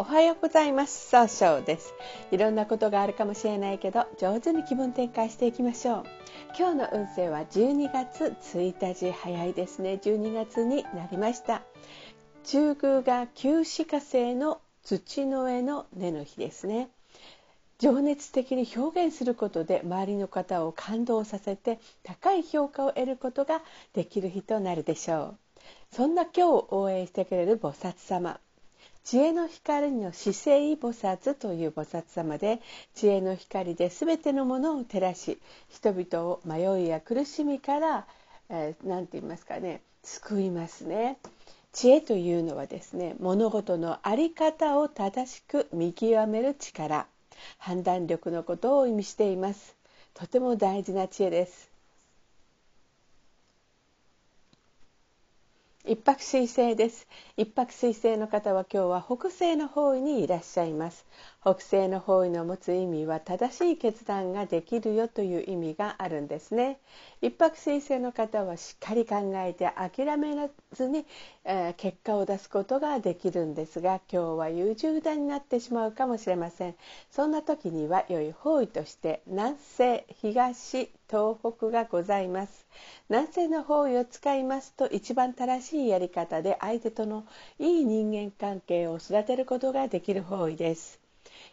おはようございます。総称です。いろんなことがあるかもしれないけど上手に気分転換していきましょう。今日の運勢は12月1日早いですね。12月になりました。中宮が旧歯科星の土の上の根の日ですね。情熱的に表現することで周りの方を感動させて高い評価を得ることができる日となるでしょう。そんな今日を応援してくれる菩薩様。知恵の光の姿勢菩薩という菩薩様で知恵の光で全てのものを照らし人々を迷いや苦しみから何、えー、て言いますかね救いますね。知恵というのはですね物事の在り方を正しく見極める力判断力のことを意味していますとても大事な知恵です一泊水星です。一泊水星の方は今日は北西の方位にいらっしゃいます。北西の方位の持つ意味は正しい決断ができるよという意味があるんですね。一泊水星の方はしっかり考えて諦めずに、えー、結果を出すことができるんですが今日は優柔不断になってしまうかもしれません。そんな時には良い方位として南西東東北がございます。南西の方位を使いますと一番正しいやり方で相手とのいい人間関係を育てることができる方位です。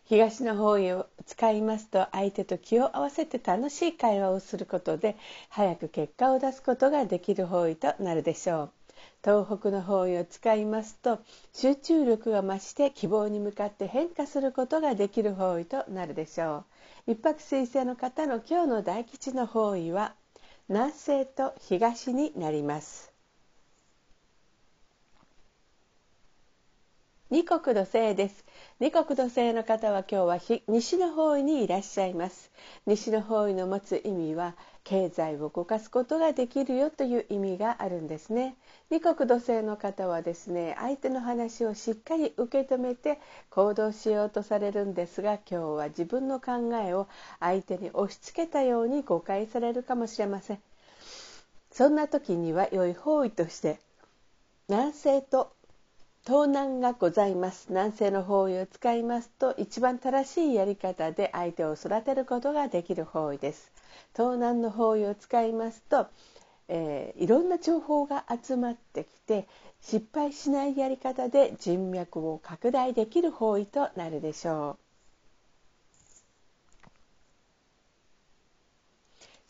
東の方位を使いますと相手と気を合わせて楽しい会話をすることで早く結果を出すことができる方位となるでしょう。東北の方位を使いますと集中力が増して希望に向かって変化することができる方位となるでしょう。一泊水星の方の今日の大吉の方位は「南西と東になります。二国土星です。二国土星の方は今日は西の方位にいらっしゃいます。西の方位の持つ意味は経済を動かすことができるよという意味があるんですね。二国土星の方はですね相手の話をしっかり受け止めて行動しようとされるんですが今日は自分の考えを相手に押し付けたように誤解されるかもしれません。そんな時には良い方位として南西と東南がございます南西の方位を使いますと一番正しいやり方で相手を育てることができる方位です東南の方位を使いますと、えー、いろんな情報が集まってきて失敗しないやり方で人脈を拡大できる方位となるでしょう。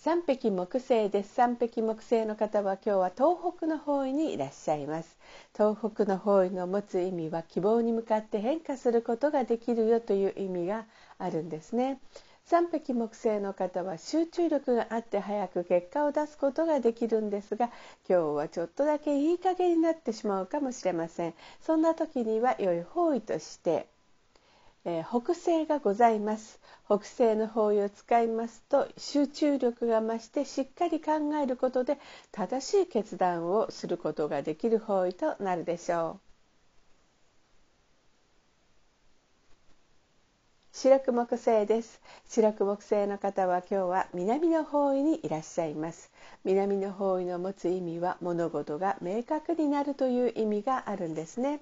三匹木星です三匹木星の方は今日は東北の方位にいらっしゃいます。東北の方位の持つ意味は希望に向かって変化することができるよという意味があるんですね。三匹木星の方は集中力があって早く結果を出すことができるんですが今日はちょっとだけいい加減になってしまうかもしれません。そんな時には良い方位としてえー、北西がございます。北西の方位を使いますと集中力が増してしっかり考えることで正しい決断をすることができる方位となるでしょう。白く木星です。白く木星の方は今日は南の方位にいらっしゃいます。南の方位の持つ意味は物事が明確になるという意味があるんですね。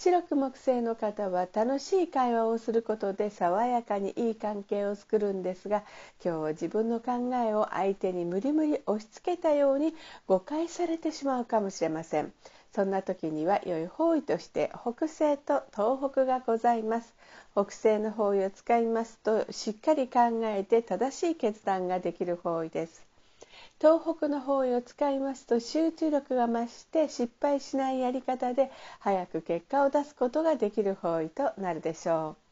白く木星の方は楽しい会話をすることで爽やかにいい関係を作るんですが今日自分の考えを相手に無理無理押し付けたように誤解されてしまうかもしれません。そんな時には良い方位として北西と東北がございます。北西の方位を使いますとしっかり考えて正しい決断ができる方位です。東北の方位を使いますと集中力が増して失敗しないやり方で早く結果を出すことができる方位となるでしょう。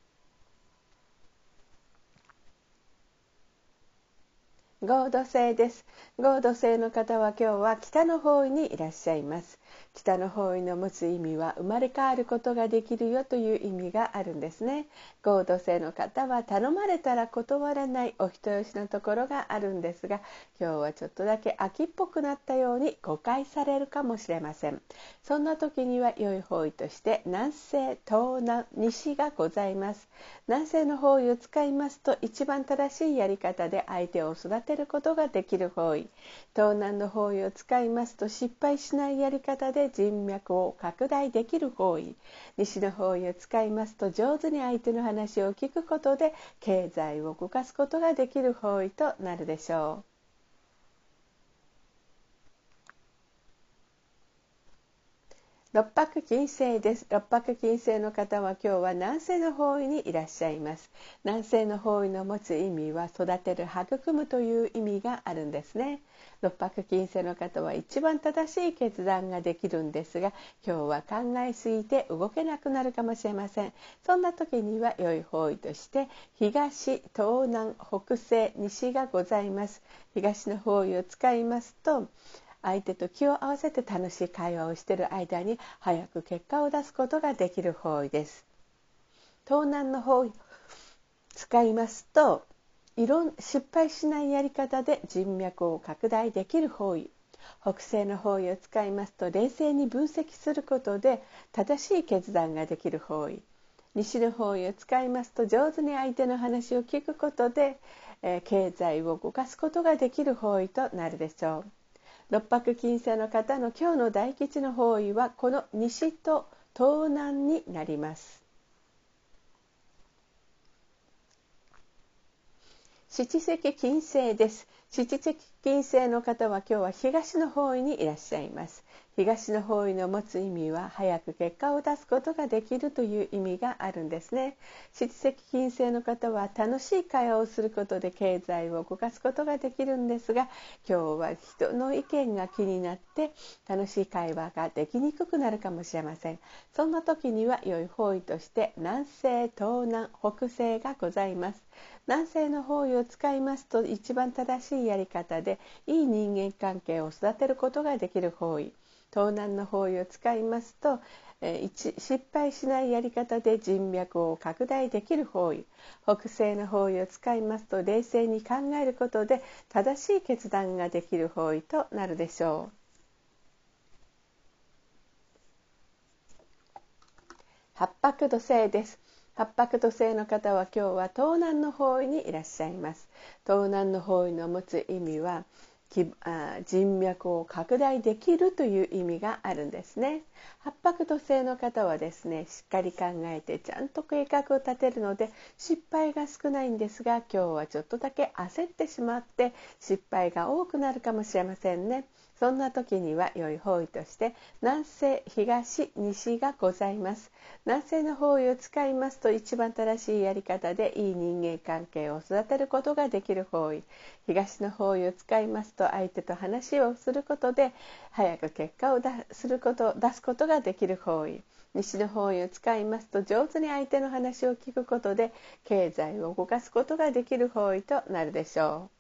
合土星です。合土星の方は今日は北の方位にいらっしゃいます。北の方位の持つ意味は生まれ変わることができるよという意味があるんですね。合土星の方は頼まれたら断らないお人よしのところがあるんですが今日はちょっとだけ秋っぽくなったように誤解されるかもしれません。そんな時には良い方位として南西東南西がございます。南西の方位を使いますと一番正しいやり方で相手を育ててることができる方位東南の方位を使いますと失敗しないやり方で人脈を拡大できる方位西の方位を使いますと上手に相手の話を聞くことで経済を動かすことができる方位となるでしょう。六白金星です。六白金星の方は今日は南西の方位にいらっしゃいます。南西の方位の持つ意味は育てる育むという意味があるんですね。六白金星の方は一番正しい決断ができるんですが今日は考えすぎて動けなくなるかもしれません。そんな時には良い方位として東東南北西西がございます。東の方位を使いますと相手と気を合わせて楽しい会話をしている間に早く結果を出すことができる方位です。東南の方位使いますといろん失敗しないやり方で人脈を拡大できる方位。北西の方位を使いますと冷静に分析することで正しい決断ができる方位。西の方位を使いますと上手に相手の話を聞くことで、え、経済を動かすことができる方位となるでしょう。六白金星の方の今日の大吉の方位はこの西と東南になります。七石金星です。七石金星の方は今日は東の方位にいらっしゃいます。東の方位の持つ意味は早く結果を出すことができるという意味があるんですね。七石金星の方は楽しい会話をすることで経済を動かすことができるんですが今日は人の意見が気になって楽しい会話ができにくくなるかもしれません。そんな時には良い方位として南西東南北西がございます。南西の方位を使いますと一番正しいやり方でいい人間関係を育てることができる方位東南の方位を使いますと、失敗しないやり方で人脈を拡大できる方位北西の方位を使いますと冷静に考えることで正しい決断ができる方位となるでしょう。八白土星です八白土星の方は今日は東南の方位にいらっしゃいます。東南の方位の持つ意味は人脈を拡大できるという意味があるんですね。八白土星の方はですねしっかり考えてちゃんと計画を立てるので失敗が少ないんですが今日はちょっとだけ焦ってしまって失敗が多くなるかもしれませんね。そんな時には良い方位として南西東西がございます。南西の方位を使いますと一番正しいやり方でいい人間関係を育てることができる方位。東の方位を使いますと相手と話をすることで早く結果を出すること出すことができる方位。西の方位を使いますと上手に相手の話を聞くことで経済を動かすことができる方位となるでしょう。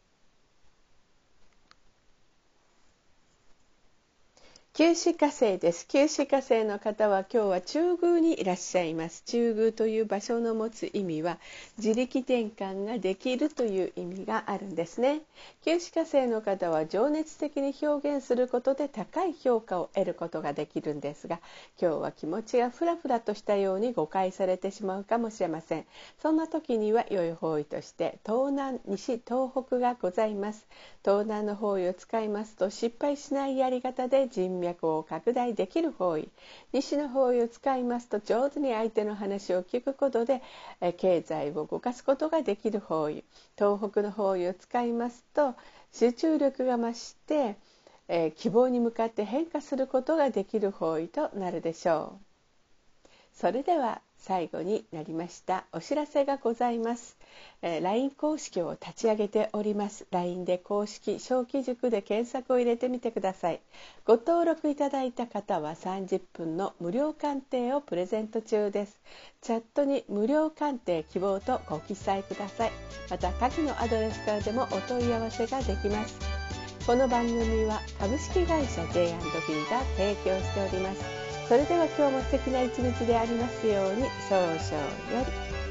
九死火星です。九死火星の方は今日は中宮にいらっしゃいます。中宮という場所の持つ意味は自力転換ができるという意味があるんですね。九死火星の方は情熱的に表現することで高い評価を得ることができるんですが、今日は気持ちがふらふらとしたように誤解されてしまうかもしれません。そんな時には良い方位として東南、西、東北がございます。東南の方位を使いますと失敗しないやり方で人脈脈を拡大できる方位西の方位を使いますと上手に相手の話を聞くことで経済を動かすことができる方位東北の方位を使いますと集中力が増して、希望に向かって変化することができる方位となるでしょう。それでは最後になりましたお知らせがございます、えー、LINE 公式を立ち上げております。LINE で公式小規塾で検索を入れてみてください。ご登録いただいた方は30分の無料鑑定をプレゼント中です。チャットに無料鑑定希望とご記載ください。また下記のアドレスからでもお問い合わせができます。この番組は株式会社 J&B が提供しております。それでは今日も素敵な一日でありますように少々より。